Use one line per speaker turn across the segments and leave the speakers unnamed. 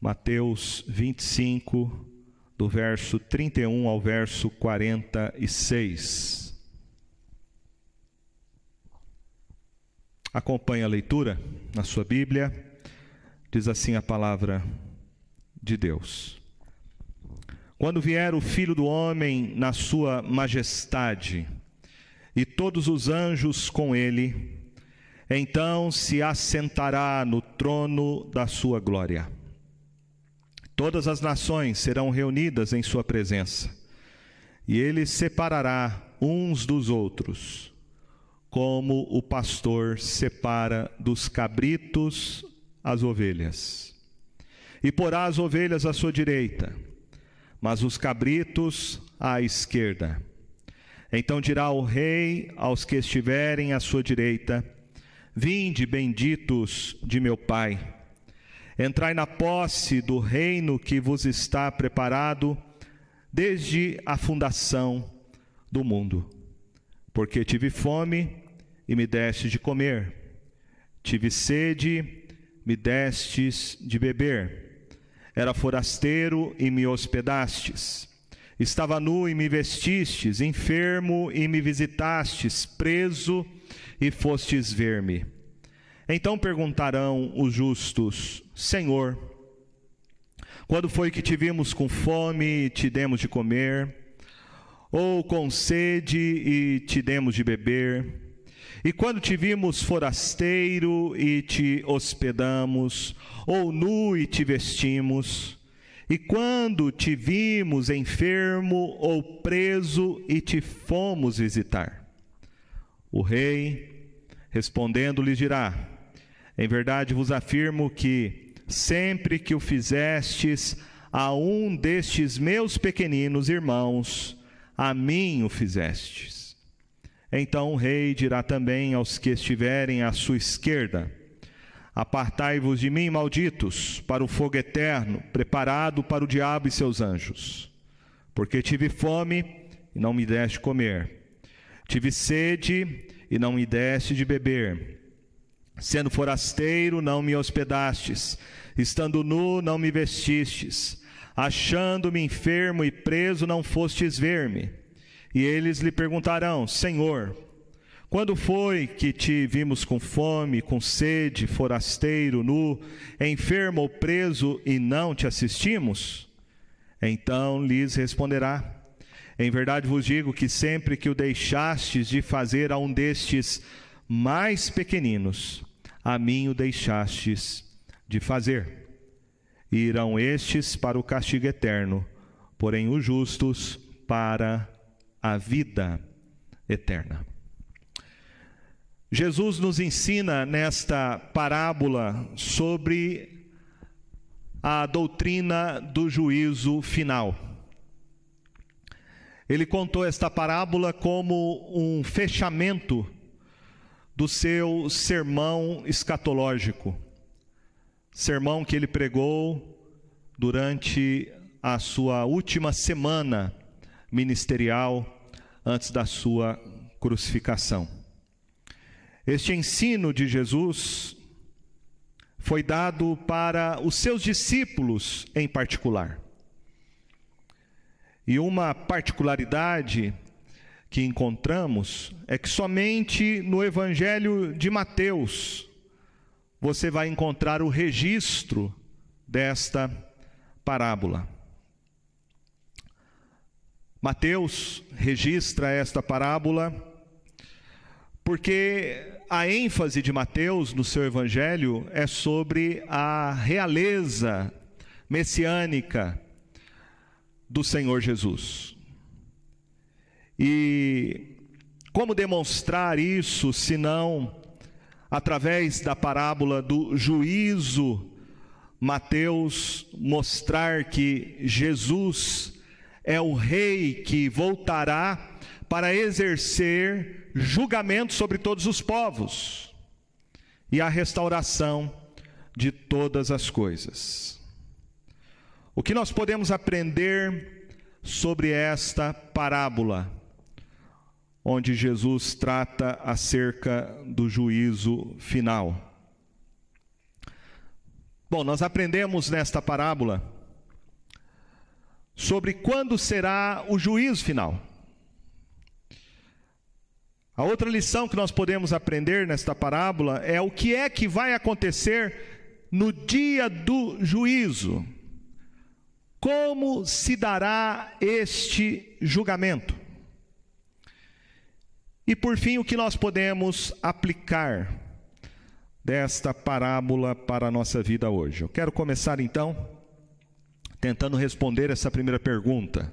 Mateus 25, do verso 31 ao verso 46. Acompanhe a leitura na sua Bíblia. Diz assim a palavra de Deus. Quando vier o Filho do Homem na sua majestade, e todos os anjos com ele, então se assentará no trono da sua glória. Todas as nações serão reunidas em sua presença, e ele separará uns dos outros, como o pastor separa dos cabritos as ovelhas. E porá as ovelhas à sua direita, mas os cabritos à esquerda. Então dirá o rei aos que estiverem à sua direita: Vinde, benditos de meu Pai, entrai na posse do reino que vos está preparado desde a fundação do mundo. Porque tive fome e me deste de comer, tive sede, me destes de beber, era forasteiro e me hospedastes Estava nu e me vestistes, enfermo e me visitastes, preso e fostes ver-me. Então perguntarão os justos: Senhor, quando foi que te vimos com fome e te demos de comer? Ou com sede e te demos de beber? E quando te vimos forasteiro e te hospedamos? Ou nu e te vestimos? E quando te vimos enfermo ou preso e te fomos visitar? O rei, respondendo, lhe dirá: Em verdade vos afirmo que, sempre que o fizestes a um destes meus pequeninos irmãos, a mim o fizestes. Então o rei dirá também aos que estiverem à sua esquerda: Apartai-vos de mim, malditos, para o fogo eterno, preparado para o diabo e seus anjos. Porque tive fome e não me deste comer, tive sede e não me deste de beber. Sendo forasteiro, não me hospedastes, estando nu, não me vestistes, achando-me enfermo e preso, não fostes ver-me. E eles lhe perguntarão: Senhor, quando foi que te vimos com fome, com sede, forasteiro, nu, enfermo ou preso e não te assistimos? Então lhes responderá: Em verdade vos digo que sempre que o deixastes de fazer a um destes mais pequeninos, a mim o deixastes de fazer. E irão estes para o castigo eterno, porém os justos para a vida eterna. Jesus nos ensina nesta parábola sobre a doutrina do juízo final. Ele contou esta parábola como um fechamento do seu sermão escatológico, sermão que ele pregou durante a sua última semana ministerial antes da sua crucificação. Este ensino de Jesus foi dado para os seus discípulos em particular. E uma particularidade que encontramos é que somente no Evangelho de Mateus você vai encontrar o registro desta parábola. Mateus registra esta parábola porque a ênfase de Mateus no seu evangelho é sobre a realeza messiânica do Senhor Jesus. E como demonstrar isso, senão através da parábola do juízo, Mateus mostrar que Jesus é o rei que voltará para exercer julgamento sobre todos os povos e a restauração de todas as coisas. O que nós podemos aprender sobre esta parábola, onde Jesus trata acerca do juízo final? Bom, nós aprendemos nesta parábola sobre quando será o juízo final. A outra lição que nós podemos aprender nesta parábola é o que é que vai acontecer no dia do juízo. Como se dará este julgamento? E por fim, o que nós podemos aplicar desta parábola para a nossa vida hoje? Eu quero começar então tentando responder essa primeira pergunta.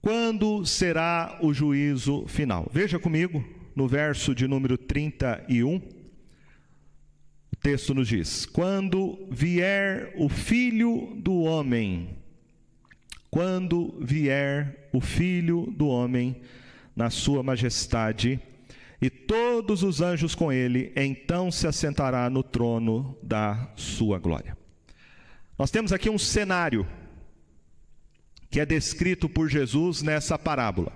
Quando será o juízo final? Veja comigo no verso de número 31. O texto nos diz: Quando vier o filho do homem, quando vier o filho do homem na sua majestade, e todos os anjos com ele, então se assentará no trono da sua glória. Nós temos aqui um cenário que é descrito por Jesus nessa parábola.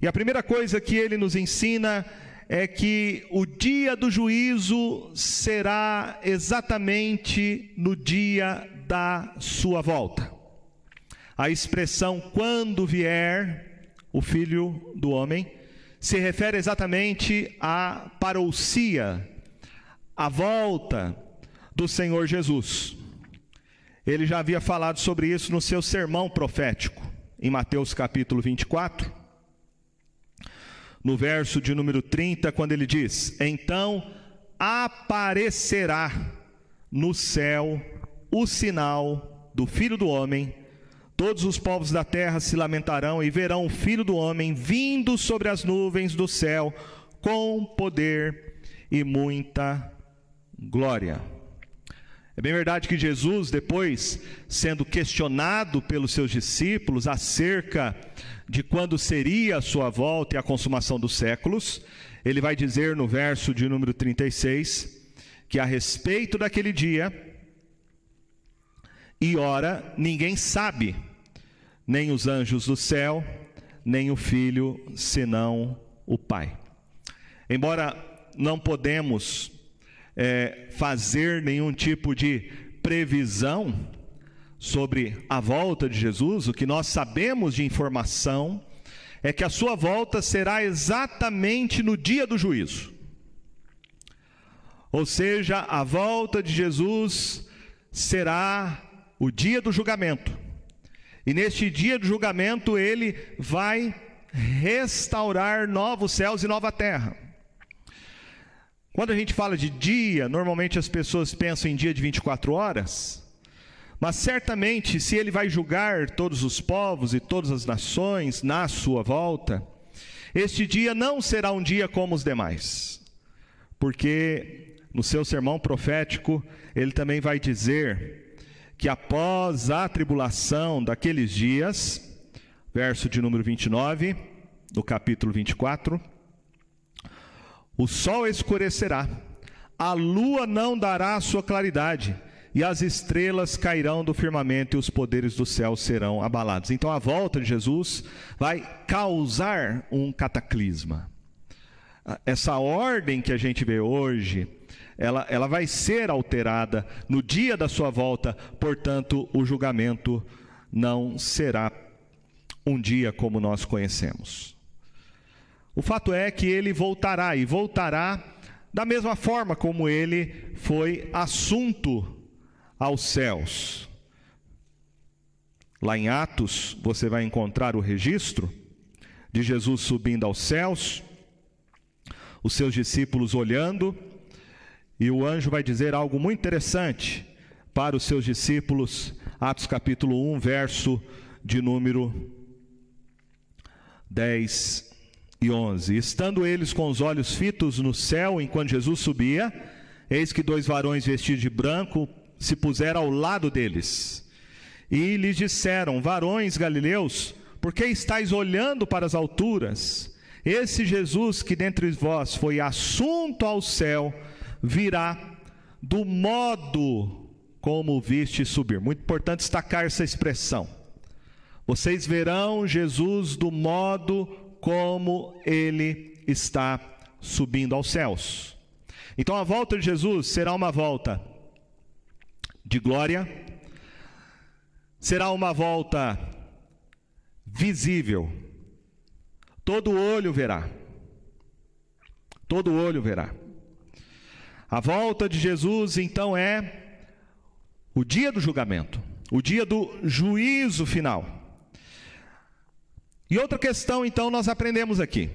E a primeira coisa que ele nos ensina é que o dia do juízo será exatamente no dia da sua volta. A expressão quando vier o filho do homem se refere exatamente à parousia, a volta do Senhor Jesus. Ele já havia falado sobre isso no seu sermão profético, em Mateus capítulo 24, no verso de número 30, quando ele diz: Então aparecerá no céu o sinal do Filho do Homem, todos os povos da terra se lamentarão e verão o Filho do Homem vindo sobre as nuvens do céu com poder e muita glória. É bem verdade que Jesus, depois, sendo questionado pelos seus discípulos acerca de quando seria a sua volta e a consumação dos séculos, ele vai dizer no verso de número 36 que a respeito daquele dia e hora ninguém sabe, nem os anjos do céu, nem o filho, senão o Pai. Embora não podemos é, fazer nenhum tipo de previsão sobre a volta de Jesus, o que nós sabemos de informação é que a sua volta será exatamente no dia do juízo. Ou seja, a volta de Jesus será o dia do julgamento. E neste dia do julgamento ele vai restaurar novos céus e nova terra. Quando a gente fala de dia, normalmente as pessoas pensam em dia de 24 horas, mas certamente, se ele vai julgar todos os povos e todas as nações na sua volta, este dia não será um dia como os demais, porque no seu sermão profético, ele também vai dizer que após a tribulação daqueles dias, verso de número 29, do capítulo 24, o sol escurecerá, a lua não dará sua claridade, e as estrelas cairão do firmamento e os poderes do céu serão abalados. Então a volta de Jesus vai causar um cataclisma. Essa ordem que a gente vê hoje, ela, ela vai ser alterada no dia da sua volta, portanto, o julgamento não será um dia como nós conhecemos. O fato é que ele voltará e voltará da mesma forma como ele foi assunto aos céus. Lá em Atos, você vai encontrar o registro de Jesus subindo aos céus, os seus discípulos olhando, e o anjo vai dizer algo muito interessante para os seus discípulos, Atos capítulo 1, verso de número 10 e 11. Estando eles com os olhos fitos no céu enquanto Jesus subia, eis que dois varões vestidos de branco se puseram ao lado deles. E lhes disseram: Varões galileus, por que estáis olhando para as alturas? Esse Jesus que dentre vós foi assunto ao céu, virá do modo como viste subir. Muito importante destacar essa expressão. Vocês verão Jesus do modo como ele está subindo aos céus. Então a volta de Jesus será uma volta de glória, será uma volta visível, todo olho verá. Todo olho verá. A volta de Jesus então é o dia do julgamento, o dia do juízo final. E outra questão então nós aprendemos aqui.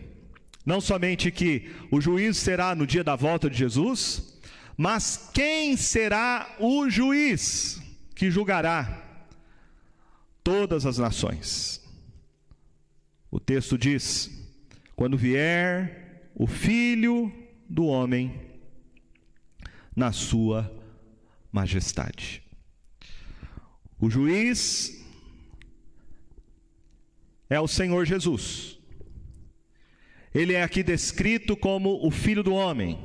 Não somente que o juízo será no dia da volta de Jesus, mas quem será o juiz que julgará todas as nações? O texto diz: quando vier o filho do homem na sua majestade. O juiz é o Senhor Jesus. Ele é aqui descrito como o Filho do Homem.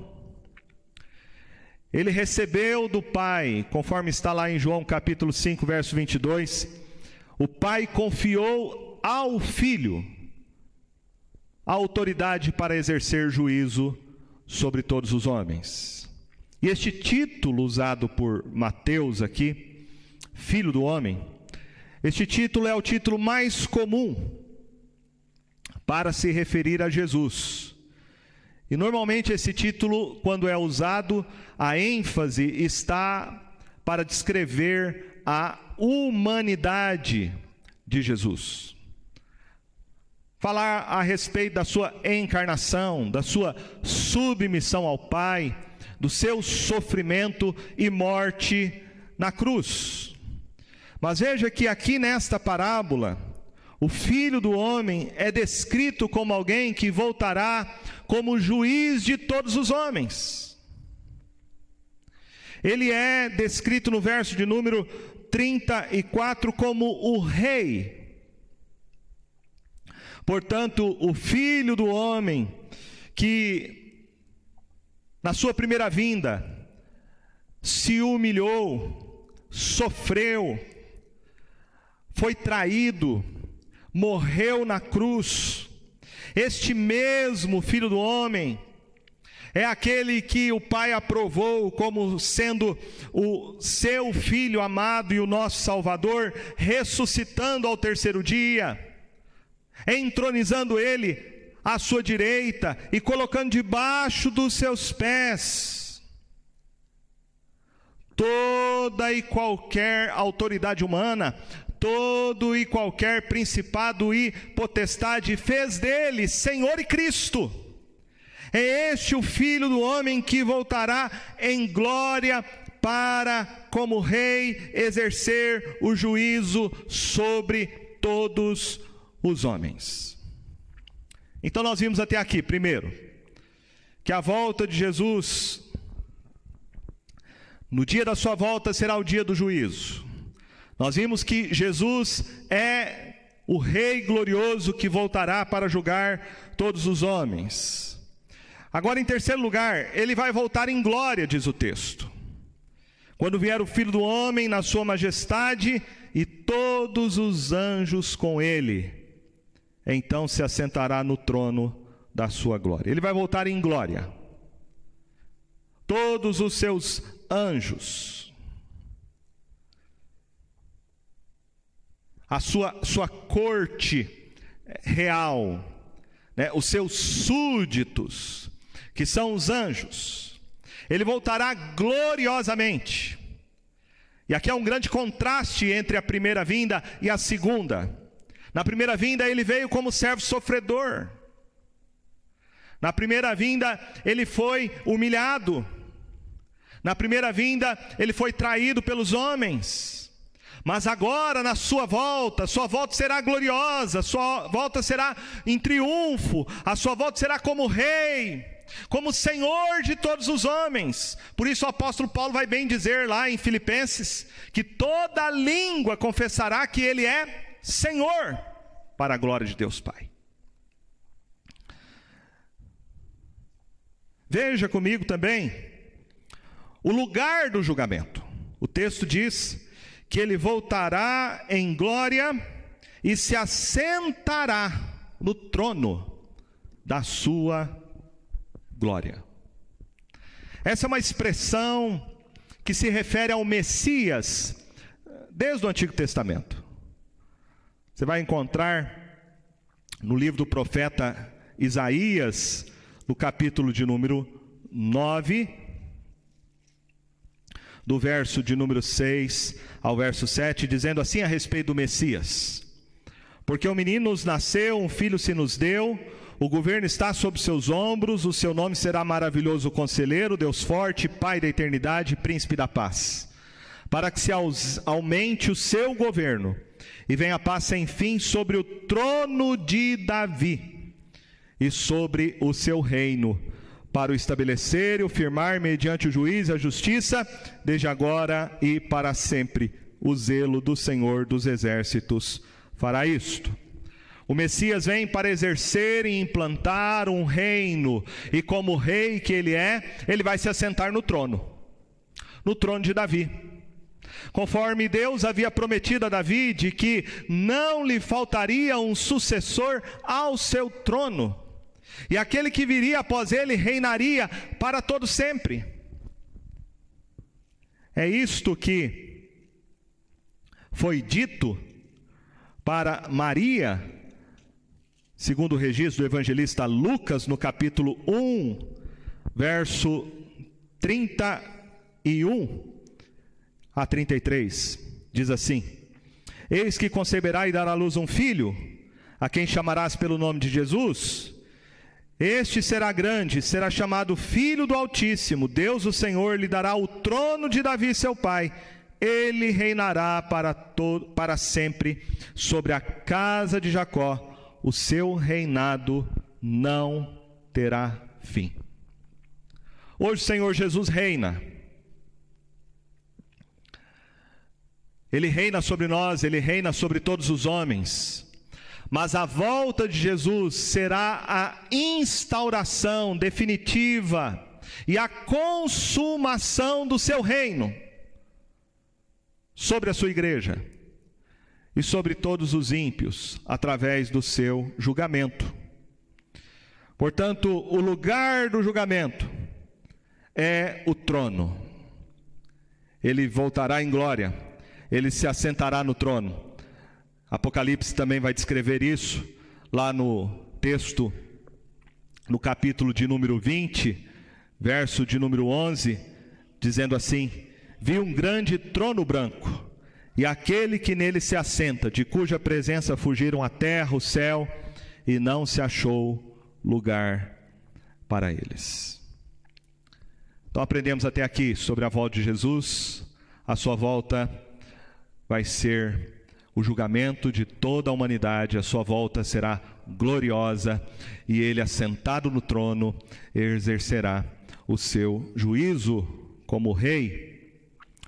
Ele recebeu do Pai, conforme está lá em João capítulo 5, verso 22, o Pai confiou ao Filho autoridade para exercer juízo sobre todos os homens. E este título usado por Mateus aqui, Filho do Homem, este título é o título mais comum para se referir a Jesus. E normalmente esse título, quando é usado, a ênfase está para descrever a humanidade de Jesus. Falar a respeito da sua encarnação, da sua submissão ao Pai, do seu sofrimento e morte na cruz. Mas veja que aqui nesta parábola, o filho do homem é descrito como alguém que voltará como juiz de todos os homens. Ele é descrito no verso de número 34 como o rei. Portanto, o filho do homem que na sua primeira vinda se humilhou, sofreu, foi traído, morreu na cruz. Este mesmo filho do homem é aquele que o Pai aprovou como sendo o seu filho amado e o nosso Salvador, ressuscitando ao terceiro dia, entronizando ele à sua direita e colocando debaixo dos seus pés toda e qualquer autoridade humana, todo e qualquer principado e potestade, fez dele Senhor e Cristo. É este o Filho do homem que voltará em glória para, como Rei, exercer o juízo sobre todos os homens. Então nós vimos até aqui, primeiro, que a volta de Jesus, no dia da sua volta, será o dia do juízo. Nós vimos que Jesus é o Rei glorioso que voltará para julgar todos os homens. Agora, em terceiro lugar, ele vai voltar em glória, diz o texto. Quando vier o Filho do Homem na sua majestade e todos os anjos com ele, então se assentará no trono da sua glória. Ele vai voltar em glória. Todos os seus anjos a sua, sua corte real, né, os seus súditos, que são os anjos. Ele voltará gloriosamente. E aqui há um grande contraste entre a primeira vinda e a segunda. Na primeira vinda, ele veio como servo sofredor. Na primeira vinda, ele foi humilhado. Na primeira vinda, ele foi traído pelos homens. Mas agora, na sua volta, sua volta será gloriosa, sua volta será em triunfo, a sua volta será como rei, como Senhor de todos os homens. Por isso o apóstolo Paulo vai bem dizer lá em Filipenses que toda língua confessará que ele é Senhor, para a glória de Deus Pai. Veja comigo também o lugar do julgamento. O texto diz que ele voltará em glória e se assentará no trono da sua glória. Essa é uma expressão que se refere ao Messias desde o Antigo Testamento. Você vai encontrar no livro do profeta Isaías, no capítulo de número 9, do verso de número 6 ao verso 7, dizendo assim a respeito do Messias: Porque o menino nos nasceu, um filho se nos deu, o governo está sobre seus ombros, o seu nome será maravilhoso conselheiro, Deus forte, Pai da eternidade, príncipe da paz. Para que se aumente o seu governo e venha a paz sem fim sobre o trono de Davi e sobre o seu reino para o estabelecer e o firmar mediante o juiz e a justiça, desde agora e para sempre. O zelo do Senhor dos exércitos fará isto. O Messias vem para exercer e implantar um reino, e como rei que ele é, ele vai se assentar no trono, no trono de Davi. Conforme Deus havia prometido a Davi de que não lhe faltaria um sucessor ao seu trono e aquele que viria após ele reinaria para todo sempre. É isto que foi dito para Maria, segundo o registro do evangelista Lucas, no capítulo 1, verso 31 a 33. Diz assim: Eis que conceberá e dará à luz um filho, a quem chamarás pelo nome de Jesus este será grande, será chamado Filho do Altíssimo. Deus, o Senhor, lhe dará o trono de Davi, seu pai. Ele reinará para, todo, para sempre sobre a casa de Jacó. O seu reinado não terá fim. Hoje o Senhor Jesus reina. Ele reina sobre nós, ele reina sobre todos os homens. Mas a volta de Jesus será a instauração definitiva e a consumação do seu reino sobre a sua igreja e sobre todos os ímpios através do seu julgamento. Portanto, o lugar do julgamento é o trono. Ele voltará em glória, ele se assentará no trono. Apocalipse também vai descrever isso, lá no texto, no capítulo de número 20, verso de número 11, dizendo assim: Vi um grande trono branco, e aquele que nele se assenta, de cuja presença fugiram a terra, o céu, e não se achou lugar para eles. Então aprendemos até aqui sobre a volta de Jesus, a sua volta vai ser o julgamento de toda a humanidade, a sua volta será gloriosa e ele, assentado no trono, exercerá o seu juízo como rei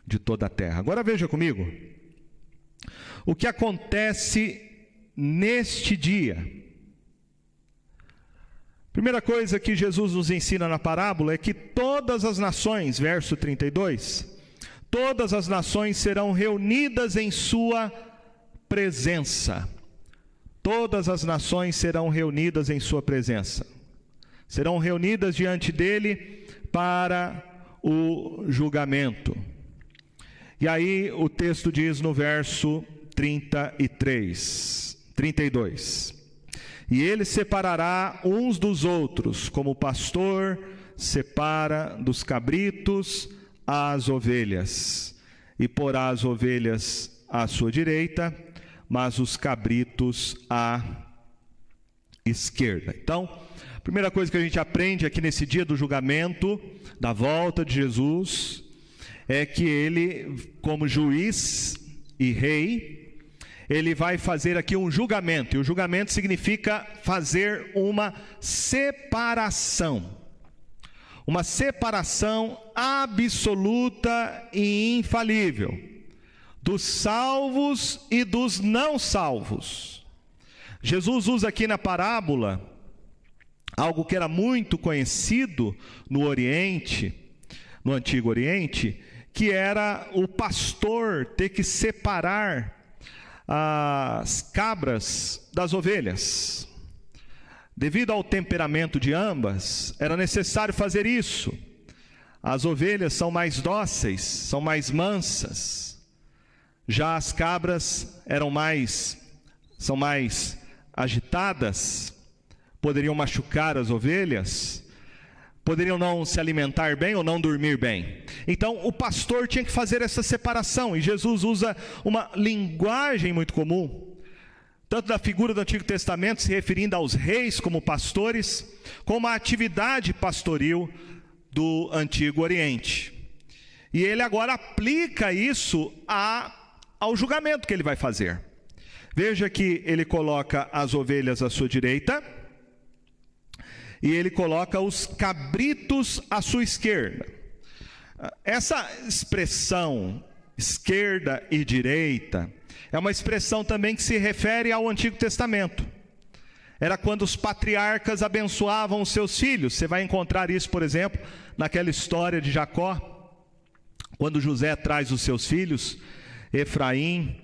de toda a terra. Agora veja comigo o que acontece neste dia. Primeira coisa que Jesus nos ensina na parábola é que todas as nações, verso 32, todas as nações serão reunidas em sua presença. Todas as nações serão reunidas em Sua presença. Serão reunidas diante dele para o julgamento. E aí o texto diz no verso 33, 32: E ele separará uns dos outros, como o pastor separa dos cabritos as ovelhas, e porá as ovelhas à sua direita mas os cabritos à esquerda. Então, a primeira coisa que a gente aprende aqui nesse dia do julgamento, da volta de Jesus, é que ele, como juiz e rei, ele vai fazer aqui um julgamento, e o julgamento significa fazer uma separação. Uma separação absoluta e infalível dos salvos e dos não salvos. Jesus usa aqui na parábola algo que era muito conhecido no Oriente, no Antigo Oriente, que era o pastor ter que separar as cabras das ovelhas. Devido ao temperamento de ambas, era necessário fazer isso. As ovelhas são mais dóceis, são mais mansas. Já as cabras eram mais são mais agitadas, poderiam machucar as ovelhas, poderiam não se alimentar bem ou não dormir bem. Então o pastor tinha que fazer essa separação, e Jesus usa uma linguagem muito comum, tanto da figura do Antigo Testamento, se referindo aos reis como pastores, como a atividade pastoril do Antigo Oriente. E ele agora aplica isso a, ao julgamento que ele vai fazer. Veja que ele coloca as ovelhas à sua direita e ele coloca os cabritos à sua esquerda. Essa expressão esquerda e direita é uma expressão também que se refere ao Antigo Testamento. Era quando os patriarcas abençoavam os seus filhos. Você vai encontrar isso, por exemplo, naquela história de Jacó, quando José traz os seus filhos, Efraim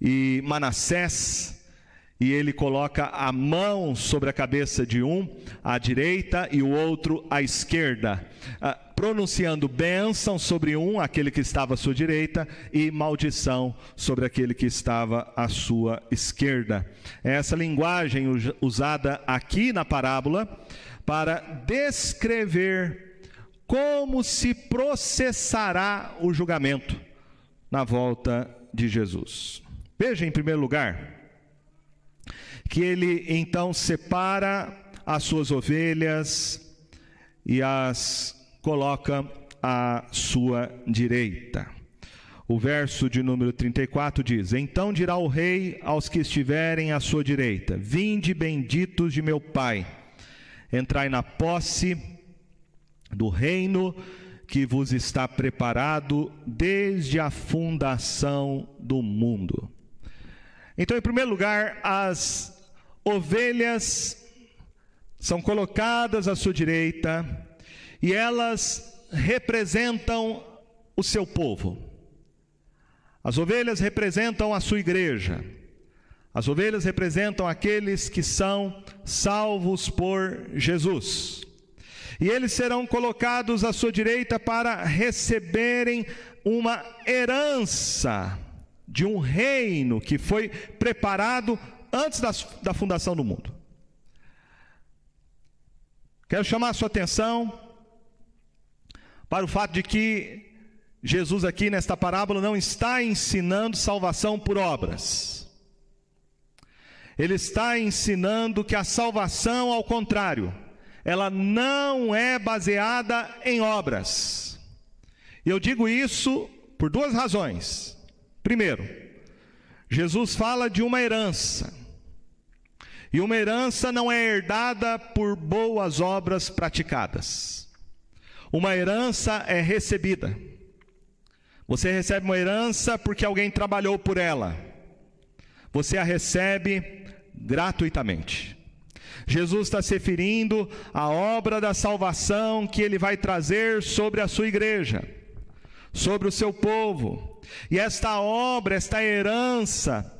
e Manassés, e ele coloca a mão sobre a cabeça de um à direita e o outro à esquerda, ah, pronunciando bênção sobre um, aquele que estava à sua direita, e maldição sobre aquele que estava à sua esquerda. É essa linguagem usada aqui na parábola para descrever como se processará o julgamento na volta de Jesus. Veja em primeiro lugar que ele então separa as suas ovelhas e as coloca à sua direita. O verso de número 34 diz: Então dirá o rei aos que estiverem à sua direita: Vinde benditos de meu Pai, entrai na posse do reino que vos está preparado desde a fundação do mundo. Então, em primeiro lugar, as ovelhas são colocadas à sua direita e elas representam o seu povo. As ovelhas representam a sua igreja. As ovelhas representam aqueles que são salvos por Jesus. E eles serão colocados à sua direita para receberem uma herança de um reino que foi preparado antes da, da fundação do mundo. Quero chamar a sua atenção para o fato de que Jesus, aqui nesta parábola, não está ensinando salvação por obras. Ele está ensinando que a salvação, ao contrário, ela não é baseada em obras. E eu digo isso por duas razões. Primeiro, Jesus fala de uma herança. E uma herança não é herdada por boas obras praticadas. Uma herança é recebida. Você recebe uma herança porque alguém trabalhou por ela. Você a recebe gratuitamente. Jesus está se referindo à obra da salvação que ele vai trazer sobre a sua igreja, sobre o seu povo. E esta obra, esta herança,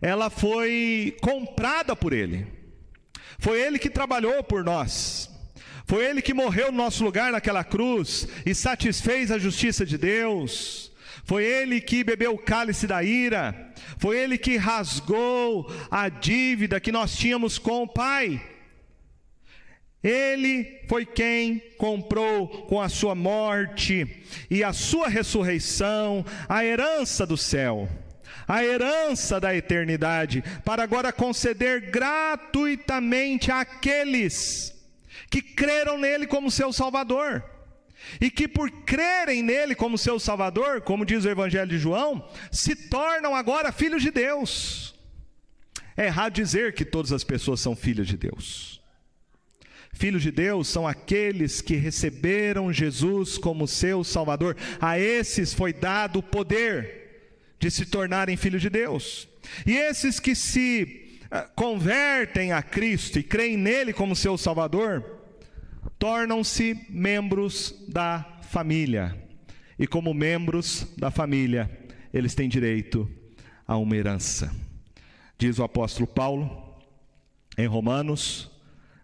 ela foi comprada por Ele. Foi Ele que trabalhou por nós. Foi Ele que morreu no nosso lugar naquela cruz e satisfez a justiça de Deus. Foi Ele que bebeu o cálice da ira. Foi Ele que rasgou a dívida que nós tínhamos com o Pai. Ele foi quem comprou com a sua morte e a sua ressurreição a herança do céu a herança da eternidade, para agora conceder gratuitamente àqueles que creram nele como seu Salvador. E que por crerem nele como seu Salvador, como diz o Evangelho de João, se tornam agora filhos de Deus. É errado dizer que todas as pessoas são filhas de Deus. Filhos de Deus são aqueles que receberam Jesus como seu Salvador. A esses foi dado o poder de se tornarem filhos de Deus. E esses que se ah, convertem a Cristo e creem nele como seu Salvador, tornam-se membros da família. E como membros da família, eles têm direito a uma herança. Diz o apóstolo Paulo em Romanos,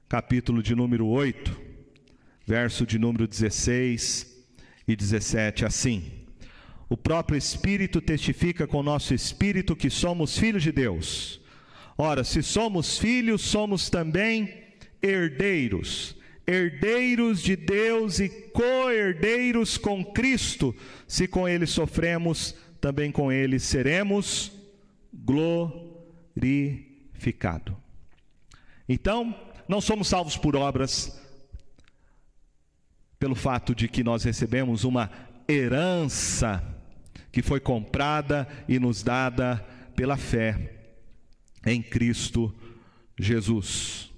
capítulo de número 8, verso de número 16 e 17 assim: O próprio Espírito testifica com o nosso espírito que somos filhos de Deus. Ora, se somos filhos, somos também herdeiros, herdeiros de Deus e co-herdeiros com Cristo, se com ele sofremos, também com ele seremos glorificado. Então, não somos salvos por obras, pelo fato de que nós recebemos uma herança que foi comprada e nos dada pela fé em Cristo Jesus.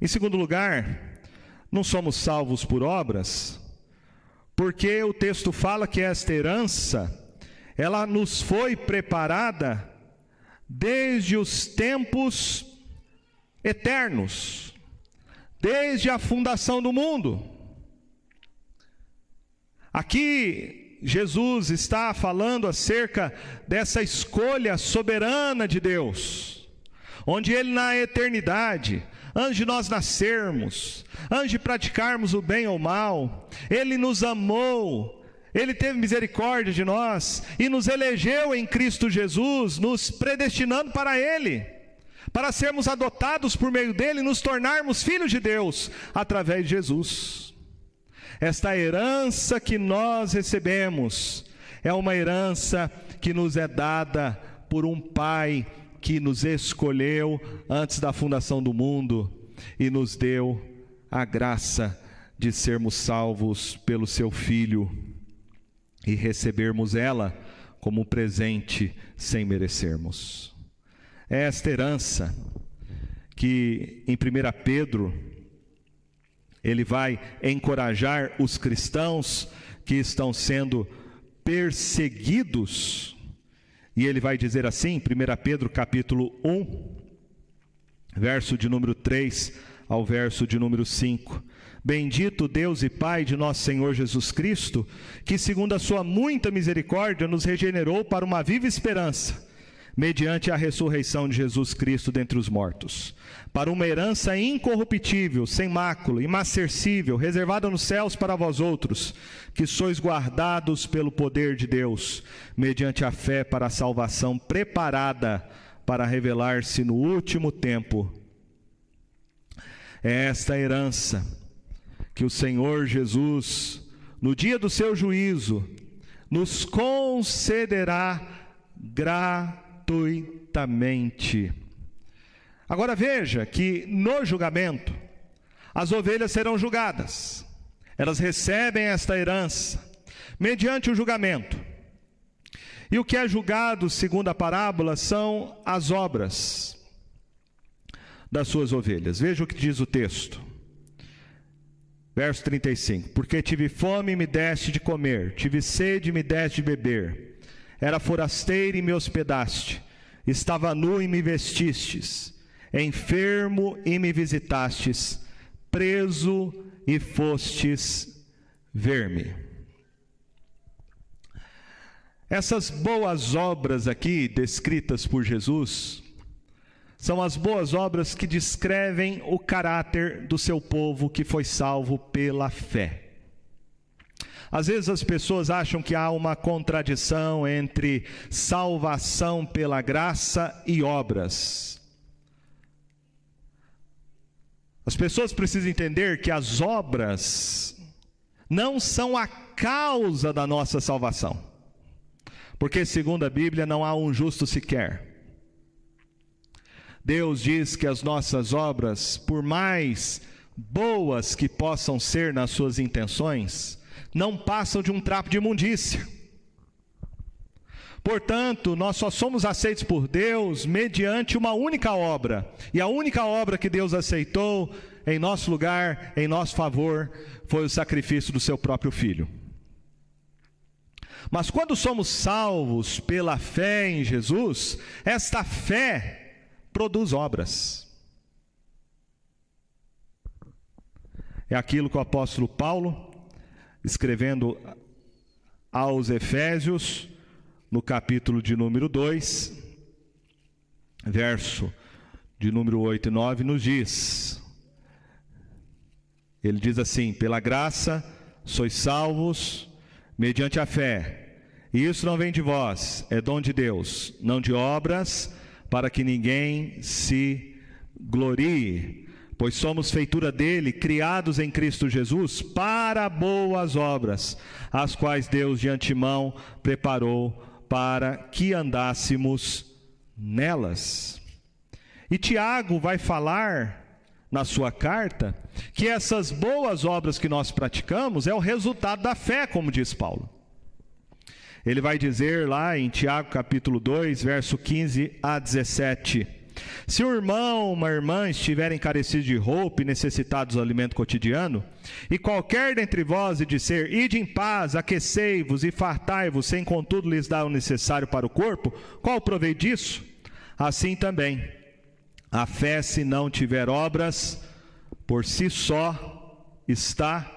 Em segundo lugar, não somos salvos por obras, porque o texto fala que esta herança, ela nos foi preparada desde os tempos eternos, desde a fundação do mundo. Aqui Jesus está falando acerca dessa escolha soberana de Deus, onde Ele na eternidade, antes de nós nascermos, antes de praticarmos o bem ou o mal, Ele nos amou, Ele teve misericórdia de nós e nos elegeu em Cristo Jesus, nos predestinando para Ele, para sermos adotados por meio dele e nos tornarmos filhos de Deus através de Jesus. Esta herança que nós recebemos é uma herança que nos é dada por um Pai que nos escolheu antes da fundação do mundo e nos deu a graça de sermos salvos pelo seu Filho e recebermos ela como presente sem merecermos. É esta herança que em 1 Pedro ele vai encorajar os cristãos que estão sendo perseguidos. E ele vai dizer assim, 1 Pedro capítulo 1, verso de número 3 ao verso de número 5. Bendito Deus e Pai de nosso Senhor Jesus Cristo, que segundo a sua muita misericórdia nos regenerou para uma viva esperança mediante a ressurreição de Jesus Cristo dentre os mortos, para uma herança incorruptível, sem mácula, imacercível, reservada nos céus para vós outros, que sois guardados pelo poder de Deus, mediante a fé para a salvação preparada para revelar-se no último tempo. É esta herança que o Senhor Jesus, no dia do seu juízo, nos concederá gratuitamente gratuitamente. Agora veja que no julgamento, as ovelhas serão julgadas, elas recebem esta herança, mediante o julgamento. E o que é julgado, segundo a parábola, são as obras das suas ovelhas. Veja o que diz o texto. Verso 35: Porque tive fome e me deste de comer, tive sede e me deste de beber era forasteiro e me hospedaste, estava nu e me vestistes, enfermo e me visitastes, preso e fostes ver-me. Essas boas obras aqui descritas por Jesus são as boas obras que descrevem o caráter do seu povo que foi salvo pela fé. Às vezes as pessoas acham que há uma contradição entre salvação pela graça e obras. As pessoas precisam entender que as obras não são a causa da nossa salvação. Porque, segundo a Bíblia, não há um justo sequer. Deus diz que as nossas obras, por mais boas que possam ser nas suas intenções, não passam de um trapo de imundícia. Portanto, nós só somos aceitos por Deus mediante uma única obra. E a única obra que Deus aceitou em nosso lugar, em nosso favor, foi o sacrifício do seu próprio filho. Mas quando somos salvos pela fé em Jesus, esta fé produz obras. É aquilo que o apóstolo Paulo escrevendo aos Efésios, no capítulo de número 2, verso de número 8 e 9, nos diz: Ele diz assim: Pela graça sois salvos mediante a fé. E isso não vem de vós, é dom de Deus, não de obras, para que ninguém se glorie. Pois somos feitura dele, criados em Cristo Jesus, para boas obras, as quais Deus de antemão preparou para que andássemos nelas. E Tiago vai falar na sua carta que essas boas obras que nós praticamos é o resultado da fé, como diz Paulo. Ele vai dizer lá em Tiago capítulo 2, verso 15 a 17: Se um irmão ou uma irmã estiverem carecidos de roupa e necessitados do alimento cotidiano, e qualquer dentre vós lhe disser: Ide em paz, aquecei-vos e fartai-vos, sem contudo lhes dar o necessário para o corpo, qual o proveito disso? Assim também, a fé, se não tiver obras, por si só está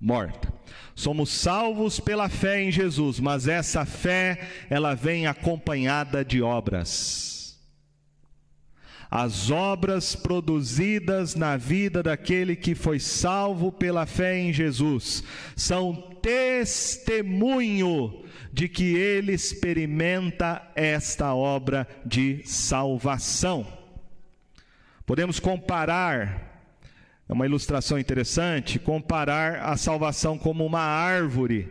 morta. Somos salvos pela fé em Jesus, mas essa fé, ela vem acompanhada de obras. As obras produzidas na vida daquele que foi salvo pela fé em Jesus são testemunho de que ele experimenta esta obra de salvação. Podemos comparar é uma ilustração interessante comparar a salvação como uma árvore,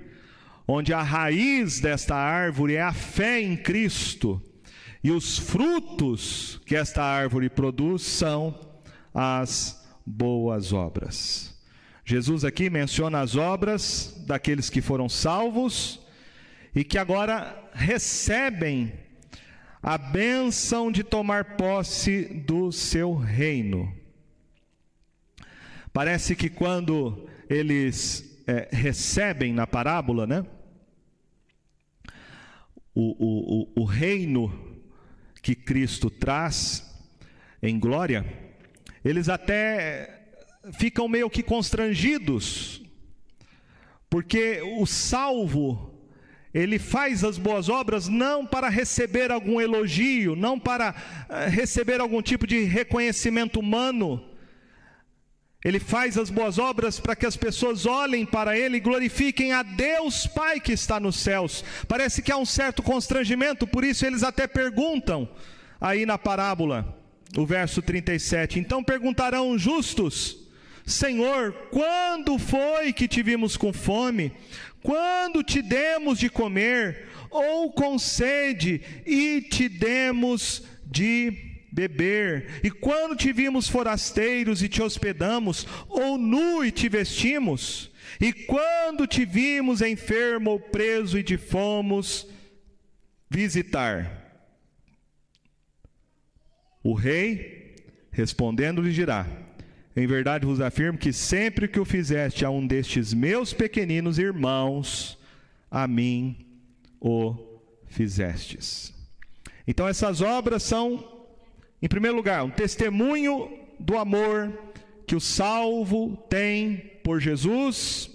onde a raiz desta árvore é a fé em Cristo, e os frutos que esta árvore produz são as boas obras. Jesus aqui menciona as obras daqueles que foram salvos e que agora recebem a bênção de tomar posse do seu reino. Parece que quando eles é, recebem na parábola, né? O, o, o reino que Cristo traz em glória, eles até ficam meio que constrangidos, porque o salvo, ele faz as boas obras não para receber algum elogio, não para eh, receber algum tipo de reconhecimento humano, ele faz as boas obras para que as pessoas olhem para Ele e glorifiquem a Deus Pai que está nos céus. Parece que há um certo constrangimento, por isso eles até perguntam, aí na parábola, o verso 37. Então perguntarão justos: Senhor, quando foi que te vimos com fome? Quando te demos de comer? Ou com sede e te demos de beber, e quando te vimos forasteiros e te hospedamos, ou nu e te vestimos, e quando te vimos enfermo ou preso e te fomos visitar. O rei, respondendo, lhe dirá: Em verdade vos afirmo que sempre que o fizeste a um destes meus pequeninos irmãos, a mim o fizestes. Então essas obras são em primeiro lugar, um testemunho do amor que o salvo tem por Jesus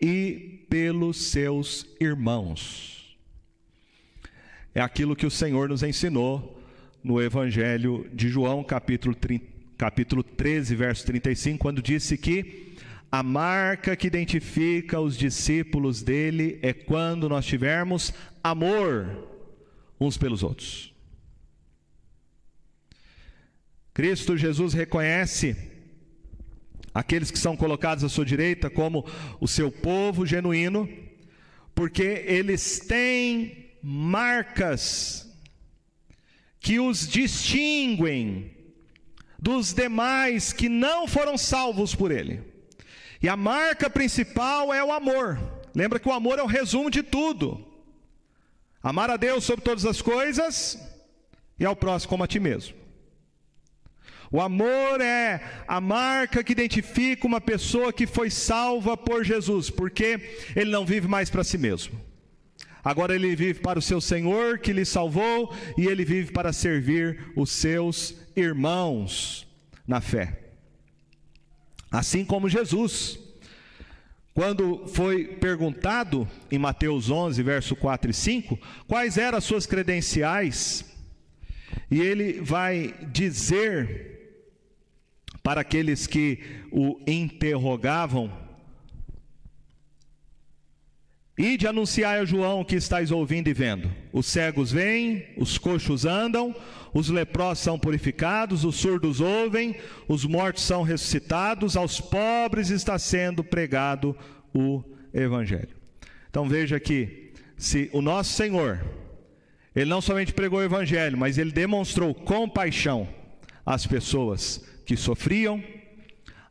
e pelos seus irmãos. É aquilo que o Senhor nos ensinou no Evangelho de João, capítulo, 30, capítulo 13, verso 35, quando disse que a marca que identifica os discípulos dele é quando nós tivermos amor uns pelos outros. Cristo Jesus reconhece aqueles que são colocados à sua direita como o seu povo genuíno, porque eles têm marcas que os distinguem dos demais que não foram salvos por ele. E a marca principal é o amor. Lembra que o amor é o resumo de tudo. Amar a Deus sobre todas as coisas e ao próximo como a ti mesmo. O amor é a marca que identifica uma pessoa que foi salva por Jesus, porque ele não vive mais para si mesmo. Agora ele vive para o seu Senhor que lhe salvou e ele vive para servir os seus irmãos na fé. Assim como Jesus, quando foi perguntado em Mateus 11, verso 4 e 5, quais eram as suas credenciais, e ele vai dizer para aqueles que o interrogavam, Ide anunciai a João que estáis ouvindo e vendo. Os cegos vêm, os coxos andam, os leprosos são purificados, os surdos ouvem, os mortos são ressuscitados, aos pobres está sendo pregado o evangelho. Então veja que se o nosso Senhor, ele não somente pregou o evangelho, mas ele demonstrou compaixão às pessoas que sofriam,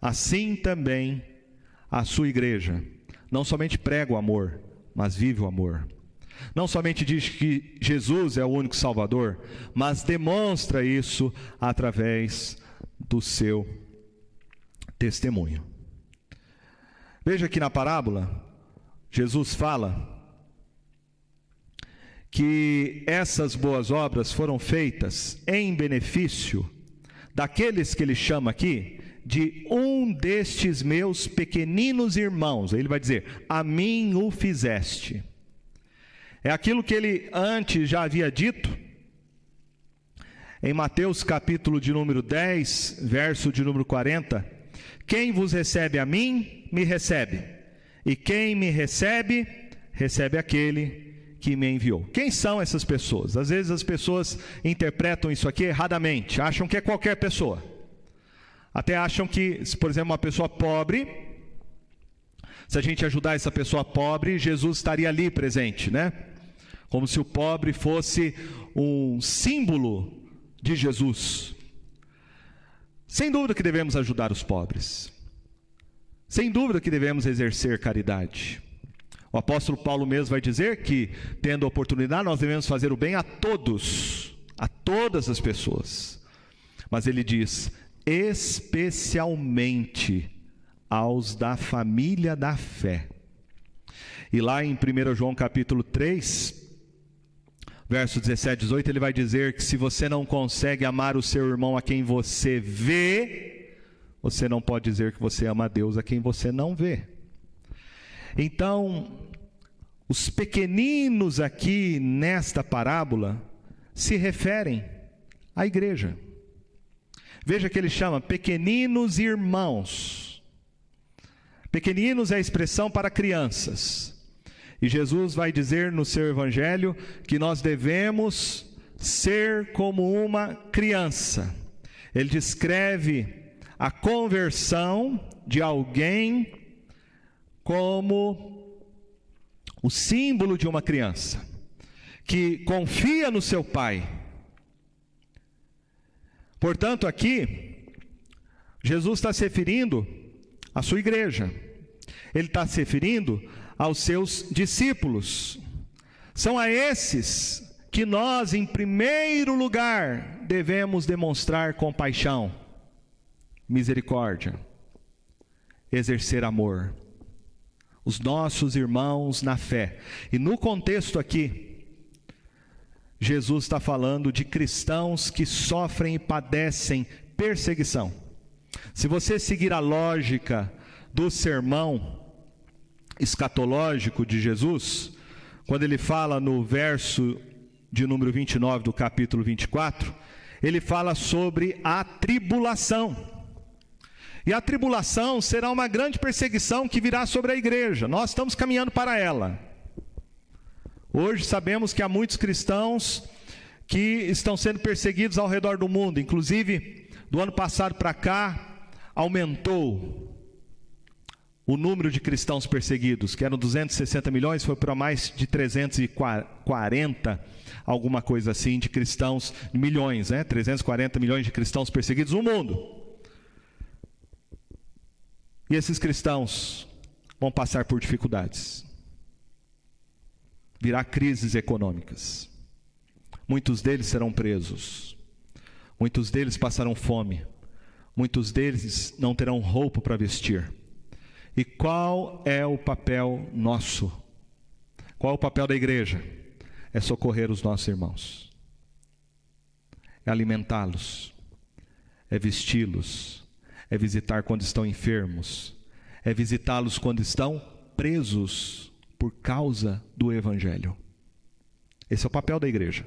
assim também a sua igreja não somente prega o amor, mas vive o amor. Não somente diz que Jesus é o único Salvador, mas demonstra isso através do seu testemunho. Veja que na parábola, Jesus fala que essas boas obras foram feitas em benefício daqueles que ele chama aqui de um destes meus pequeninos irmãos. Ele vai dizer: A mim o fizeste. É aquilo que ele antes já havia dito. Em Mateus capítulo de número 10, verso de número 40, quem vos recebe a mim, me recebe, e quem me recebe, recebe aquele que me enviou. Quem são essas pessoas? Às vezes as pessoas interpretam isso aqui erradamente, acham que é qualquer pessoa. Até acham que, por exemplo, uma pessoa pobre, se a gente ajudar essa pessoa pobre, Jesus estaria ali presente, né? Como se o pobre fosse um símbolo de Jesus. Sem dúvida que devemos ajudar os pobres. Sem dúvida que devemos exercer caridade. O apóstolo Paulo mesmo vai dizer que, tendo oportunidade, nós devemos fazer o bem a todos, a todas as pessoas. Mas ele diz: especialmente aos da família da fé. E lá em 1 João capítulo 3, verso 17 e 18, ele vai dizer que se você não consegue amar o seu irmão a quem você vê, você não pode dizer que você ama a Deus a quem você não vê. Então, os pequeninos aqui nesta parábola se referem à igreja. Veja que ele chama pequeninos irmãos. Pequeninos é a expressão para crianças. E Jesus vai dizer no seu evangelho que nós devemos ser como uma criança. Ele descreve a conversão de alguém como o símbolo de uma criança que confia no seu pai Portanto, aqui, Jesus está se referindo à sua igreja, ele está se referindo aos seus discípulos. São a esses que nós, em primeiro lugar, devemos demonstrar compaixão, misericórdia, exercer amor. Os nossos irmãos na fé. E no contexto aqui, Jesus está falando de cristãos que sofrem e padecem perseguição. Se você seguir a lógica do sermão escatológico de Jesus, quando ele fala no verso de número 29 do capítulo 24, ele fala sobre a tribulação. E a tribulação será uma grande perseguição que virá sobre a igreja. Nós estamos caminhando para ela. Hoje sabemos que há muitos cristãos que estão sendo perseguidos ao redor do mundo, inclusive do ano passado para cá aumentou o número de cristãos perseguidos, que eram 260 milhões, foi para mais de 340, alguma coisa assim, de cristãos, milhões, né? 340 milhões de cristãos perseguidos no mundo. E esses cristãos vão passar por dificuldades virá crises econômicas. Muitos deles serão presos. Muitos deles passarão fome. Muitos deles não terão roupa para vestir. E qual é o papel nosso? Qual é o papel da igreja? É socorrer os nossos irmãos, é alimentá-los, é vesti-los, é visitar quando estão enfermos, é visitá-los quando estão presos por causa do Evangelho. Esse é o papel da igreja.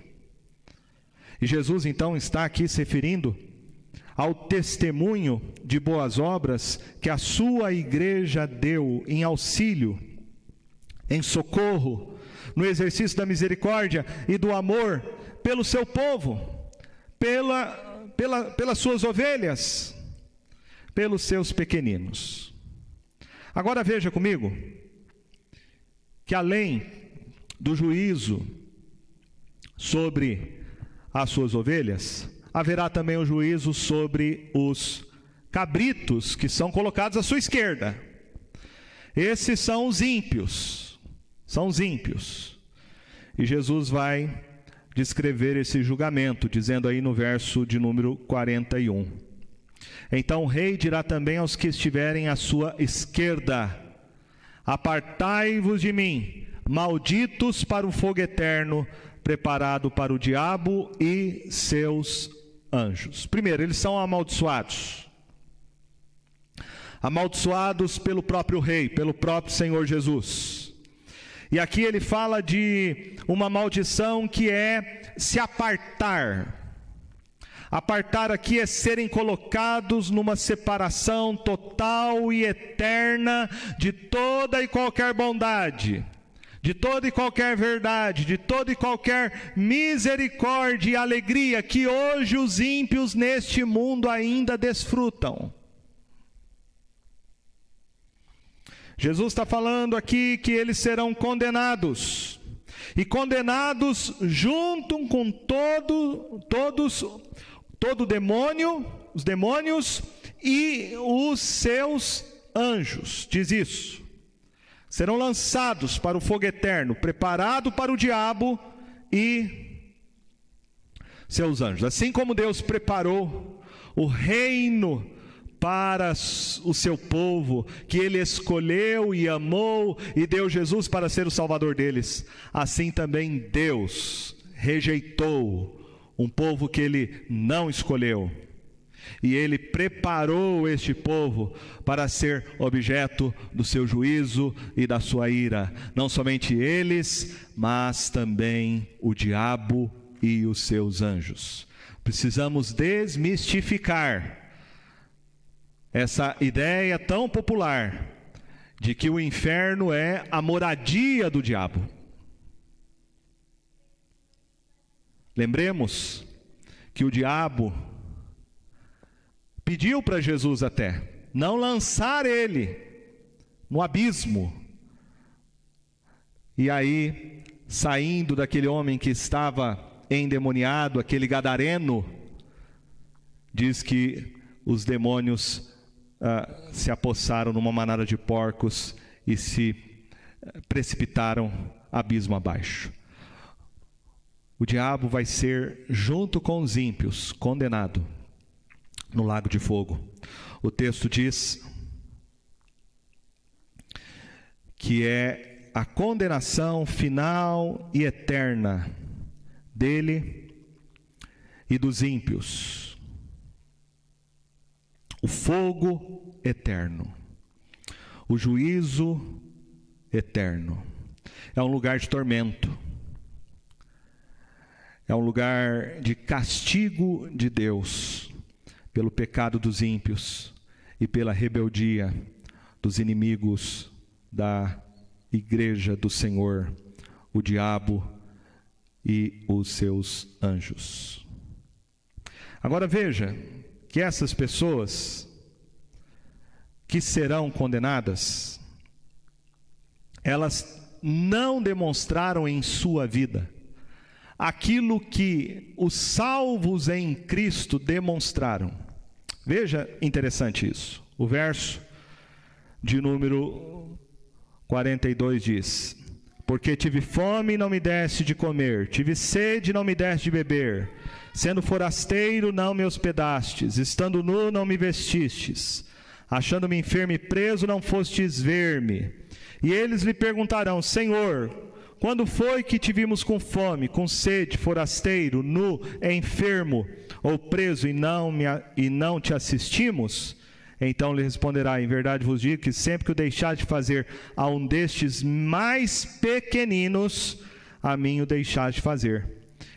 E Jesus então está aqui se referindo ao testemunho de boas obras que a sua igreja deu em auxílio em socorro, no exercício da misericórdia e do amor pelo seu povo, pela, pela, pelas suas ovelhas, pelos seus pequeninos. Agora veja comigo que além do juízo sobre as suas ovelhas, haverá também o juízo sobre os cabritos que são colocados à sua esquerda. Esses são os ímpios, são os ímpios. E Jesus vai descrever esse julgamento, dizendo aí no verso de número 41. Então o rei dirá também aos que estiverem à sua esquerda: Apartai-vos de mim, malditos para o fogo eterno, preparado para o diabo e seus anjos. Primeiro, eles são amaldiçoados. Amaldiçoados pelo próprio rei, pelo próprio Senhor Jesus. E aqui ele fala de uma maldição que é se apartar. Apartar aqui é serem colocados numa separação total e eterna de toda e qualquer bondade de toda e qualquer verdade, de toda e qualquer misericórdia e alegria que hoje os ímpios neste mundo ainda desfrutam. Jesus está falando aqui que eles serão condenados, e condenados junto com todo, todos, todo demônio, os demônios e os seus anjos, diz isso serão lançados para o fogo eterno, preparado para o diabo e seus anjos. Assim como Deus preparou o reino para o seu povo, que ele escolheu e amou e deu Jesus para ser o salvador deles, assim também Deus rejeitou um povo que ele não escolheu e ele preparou este povo para ser objeto do seu juízo e da sua ira. Não somente eles, mas também o diabo e os seus anjos. Precisamos desmistificar essa ideia tão popular de que o inferno é a moradia do diabo. Lembremos que o diabo pediu para Jesus até não lançar ele no abismo. E aí, saindo daquele homem que estava endemoniado, aquele gadareno, diz que os demônios ah, se apossaram numa manada de porcos e se ah, precipitaram abismo abaixo. O diabo vai ser, junto com os ímpios, condenado no lago de fogo. O texto diz que é a condenação final e eterna dele e dos ímpios. O fogo eterno. O juízo eterno. É um lugar de tormento. É um lugar de castigo de Deus pelo pecado dos ímpios e pela rebeldia dos inimigos da igreja do Senhor, o diabo e os seus anjos. Agora veja que essas pessoas que serão condenadas, elas não demonstraram em sua vida aquilo que os salvos em Cristo demonstraram. Veja interessante isso. O verso de número 42 diz: Porque tive fome e não me deste de comer, tive sede e não me deste de beber, sendo forasteiro não me hospedastes, estando nu não me vestistes, achando-me enfermo e preso não fostes ver-me. E eles lhe perguntarão: Senhor, quando foi que te vimos com fome, com sede, forasteiro, nu, enfermo ou preso e não, me, e não te assistimos? Então lhe responderá: Em verdade vos digo que sempre que o deixar de fazer a um destes mais pequeninos, a mim o deixar de fazer.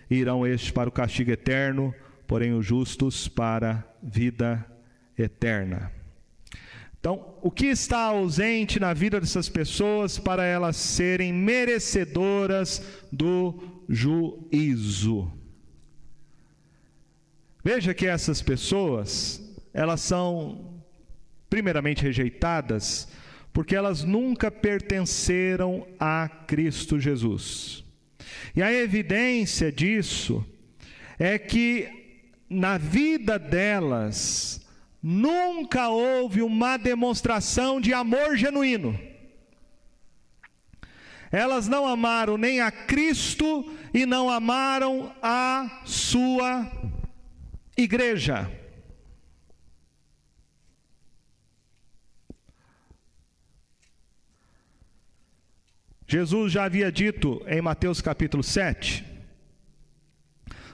Irão estes para o castigo eterno, porém os justos para a vida eterna. Então, o que está ausente na vida dessas pessoas para elas serem merecedoras do juízo? Veja que essas pessoas, elas são primeiramente rejeitadas porque elas nunca pertenceram a Cristo Jesus. E a evidência disso é que na vida delas nunca houve uma demonstração de amor genuíno. Elas não amaram nem a Cristo e não amaram a sua igreja. Jesus já havia dito em Mateus capítulo 7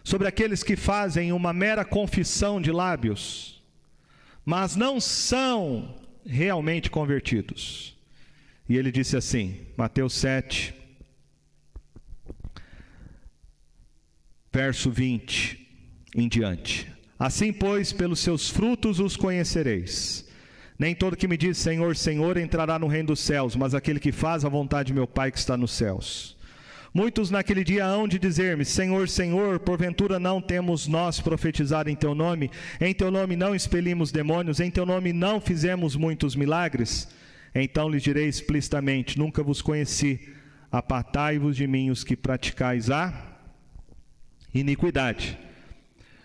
sobre aqueles que fazem uma mera confissão de lábios, mas não são realmente convertidos. E ele disse assim, Mateus 7, verso 20 em diante: Assim, pois, pelos seus frutos os conhecereis. Nem todo que me diz Senhor, Senhor entrará no reino dos céus, mas aquele que faz a vontade de meu Pai que está nos céus. Muitos naquele dia hão de dizer-me: Senhor, Senhor, porventura não temos nós profetizado em teu nome? Em teu nome não expelimos demônios? Em teu nome não fizemos muitos milagres? Então lhes direi explicitamente: Nunca vos conheci. Apartai-vos de mim os que praticais a iniquidade.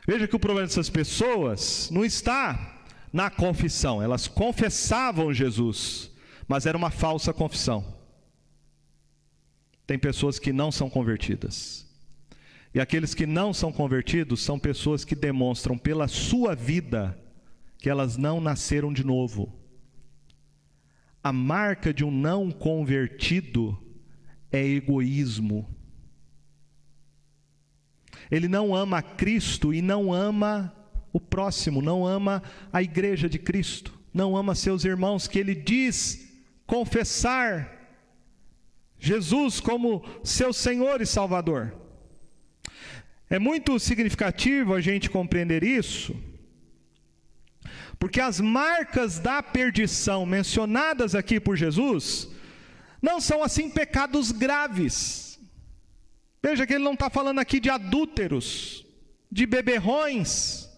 Veja que o problema dessas pessoas não está na confissão. Elas confessavam Jesus, mas era uma falsa confissão. Tem pessoas que não são convertidas. E aqueles que não são convertidos são pessoas que demonstram pela sua vida que elas não nasceram de novo. A marca de um não convertido é egoísmo. Ele não ama Cristo e não ama o próximo, não ama a igreja de Cristo, não ama seus irmãos, que ele diz confessar Jesus como seu Senhor e Salvador. É muito significativo a gente compreender isso, porque as marcas da perdição mencionadas aqui por Jesus não são assim pecados graves. Veja que ele não está falando aqui de adúlteros, de beberrões,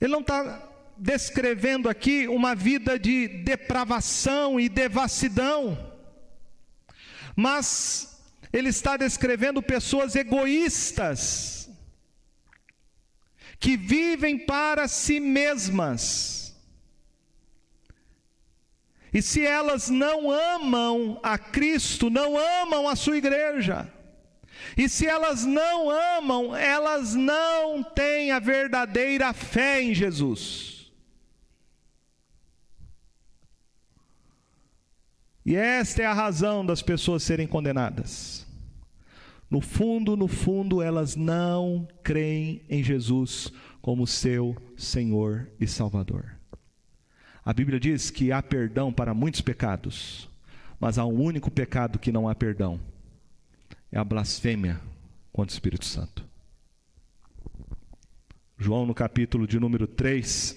Ele não está descrevendo aqui uma vida de depravação e devassidão, mas ele está descrevendo pessoas egoístas, que vivem para si mesmas. E se elas não amam a Cristo, não amam a sua igreja, e se elas não amam, elas não têm a verdadeira fé em Jesus. E esta é a razão das pessoas serem condenadas. No fundo, no fundo, elas não creem em Jesus como seu Senhor e Salvador. A Bíblia diz que há perdão para muitos pecados, mas há um único pecado que não há perdão é a blasfêmia contra o Espírito Santo. João, no capítulo de número 3,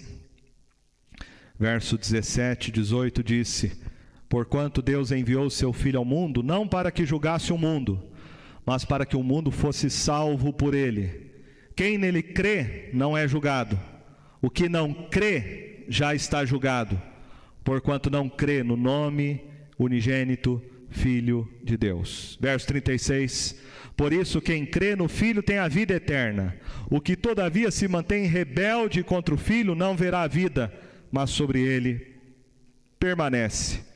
verso 17 e 18, disse: Porquanto Deus enviou seu Filho ao mundo, não para que julgasse o mundo, mas para que o mundo fosse salvo por ele. Quem nele crê não é julgado, o que não crê já está julgado, porquanto não crê no nome unigênito Filho de Deus. Verso 36. Por isso, quem crê no Filho tem a vida eterna. O que todavia se mantém rebelde contra o Filho não verá a vida, mas sobre ele permanece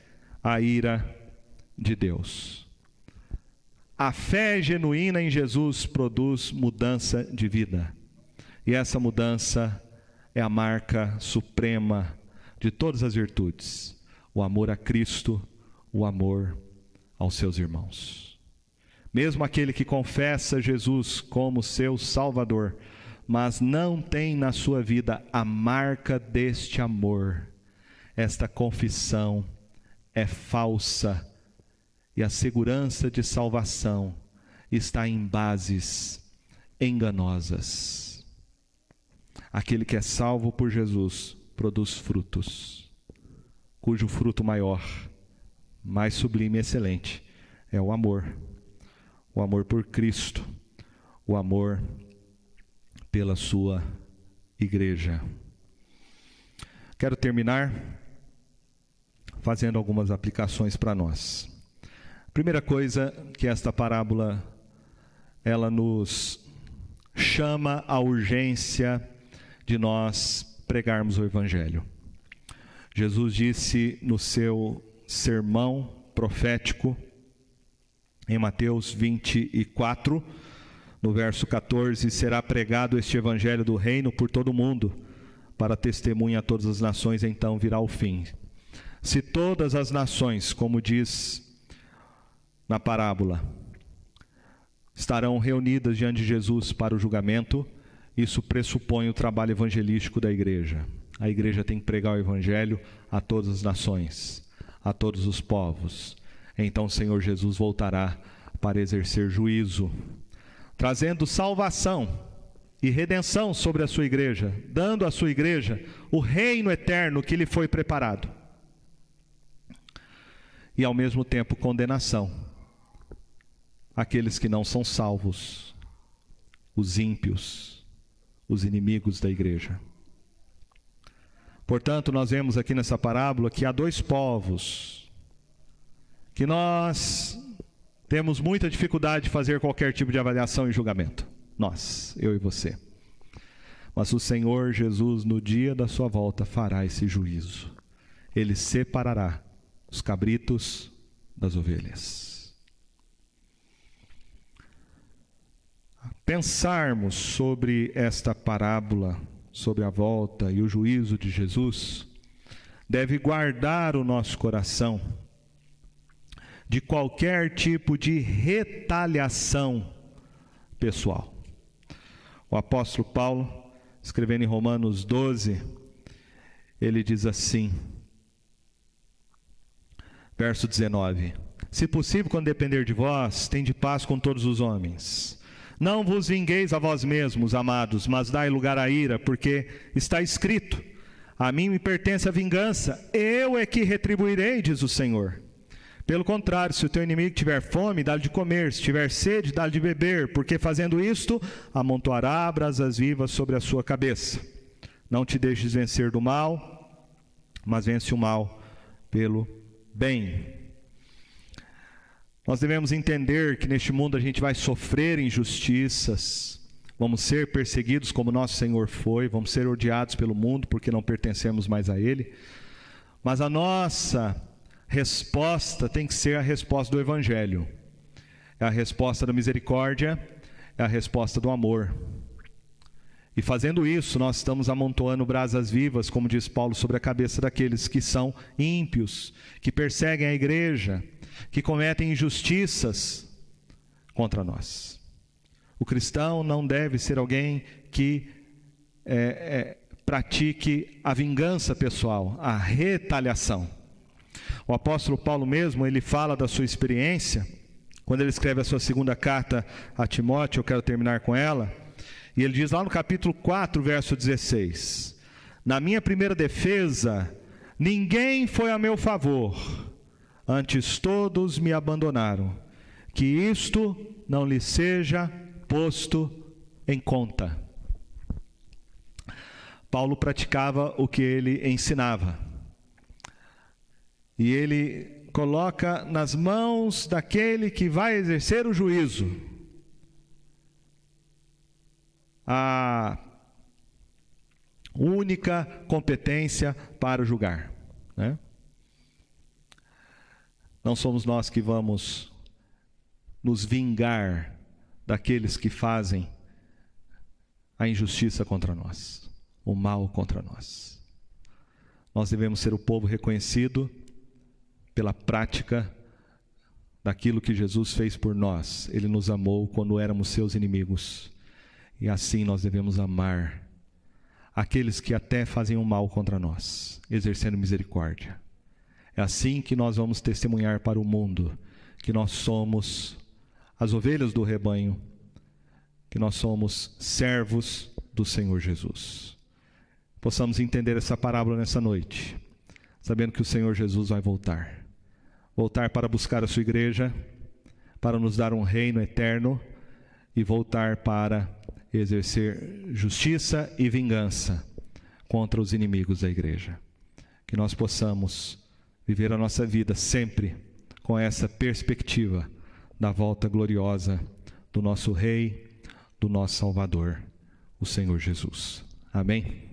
a ira de Deus. A fé genuína em Jesus produz mudança de vida. E essa mudança é a marca suprema de todas as virtudes: o amor a Cristo, o amor aos seus irmãos. Mesmo aquele que confessa Jesus como seu Salvador, mas não tem na sua vida a marca deste amor, esta confissão é falsa e a segurança de salvação está em bases enganosas. Aquele que é salvo por Jesus produz frutos, cujo fruto maior, mais sublime e excelente é o amor. O amor por Cristo, o amor pela sua igreja. Quero terminar fazendo algumas aplicações para nós. Primeira coisa que esta parábola ela nos chama a urgência de nós pregarmos o evangelho. Jesus disse no seu sermão profético em Mateus 24, no verso 14: Será pregado este evangelho do reino por todo o mundo, para testemunha a todas as nações, então virá o fim. Se todas as nações, como diz na parábola, estarão reunidas diante de Jesus para o julgamento, isso pressupõe o trabalho evangelístico da igreja. A igreja tem que pregar o evangelho a todas as nações, a todos os povos. Então o Senhor Jesus voltará para exercer juízo, trazendo salvação e redenção sobre a sua igreja, dando à sua igreja o reino eterno que lhe foi preparado. E ao mesmo tempo condenação àqueles que não são salvos, os ímpios os inimigos da igreja. Portanto, nós vemos aqui nessa parábola que há dois povos que nós temos muita dificuldade de fazer qualquer tipo de avaliação e julgamento. Nós, eu e você. Mas o Senhor Jesus, no dia da sua volta, fará esse juízo. Ele separará os cabritos das ovelhas. pensarmos sobre esta parábola, sobre a volta e o juízo de Jesus, deve guardar o nosso coração de qualquer tipo de retaliação pessoal. O apóstolo Paulo, escrevendo em Romanos 12, ele diz assim, verso 19: Se possível, quando depender de vós, tende paz com todos os homens. Não vos vingueis a vós mesmos, amados, mas dai lugar à ira, porque está escrito: A mim me pertence a vingança, eu é que retribuirei, diz o Senhor. Pelo contrário, se o teu inimigo tiver fome, dá-lhe de comer, se tiver sede, dá-lhe de beber, porque fazendo isto, amontoará brasas vivas sobre a sua cabeça. Não te deixes vencer do mal, mas vence o mal pelo bem. Nós devemos entender que neste mundo a gente vai sofrer injustiças, vamos ser perseguidos como nosso Senhor foi, vamos ser odiados pelo mundo porque não pertencemos mais a Ele, mas a nossa resposta tem que ser a resposta do Evangelho, é a resposta da misericórdia, é a resposta do amor. E fazendo isso, nós estamos amontoando brasas vivas, como diz Paulo, sobre a cabeça daqueles que são ímpios, que perseguem a igreja, que cometem injustiças contra nós. O cristão não deve ser alguém que é, é, pratique a vingança pessoal, a retaliação. O apóstolo Paulo mesmo, ele fala da sua experiência, quando ele escreve a sua segunda carta a Timóteo, eu quero terminar com ela, e ele diz lá no capítulo 4, verso 16: Na minha primeira defesa, ninguém foi a meu favor, antes todos me abandonaram. Que isto não lhe seja posto em conta. Paulo praticava o que ele ensinava. E ele coloca nas mãos daquele que vai exercer o juízo a única competência para julgar. Né? Não somos nós que vamos nos vingar daqueles que fazem a injustiça contra nós, o mal contra nós. Nós devemos ser o povo reconhecido pela prática daquilo que Jesus fez por nós. Ele nos amou quando éramos seus inimigos. E assim nós devemos amar aqueles que até fazem o mal contra nós, exercendo misericórdia. É assim que nós vamos testemunhar para o mundo que nós somos as ovelhas do rebanho, que nós somos servos do Senhor Jesus. Possamos entender essa parábola nessa noite, sabendo que o Senhor Jesus vai voltar voltar para buscar a sua igreja, para nos dar um reino eterno e voltar para exercer justiça e vingança contra os inimigos da igreja. Que nós possamos viver a nossa vida sempre com essa perspectiva da volta gloriosa do nosso Rei, do nosso Salvador, o Senhor Jesus. Amém?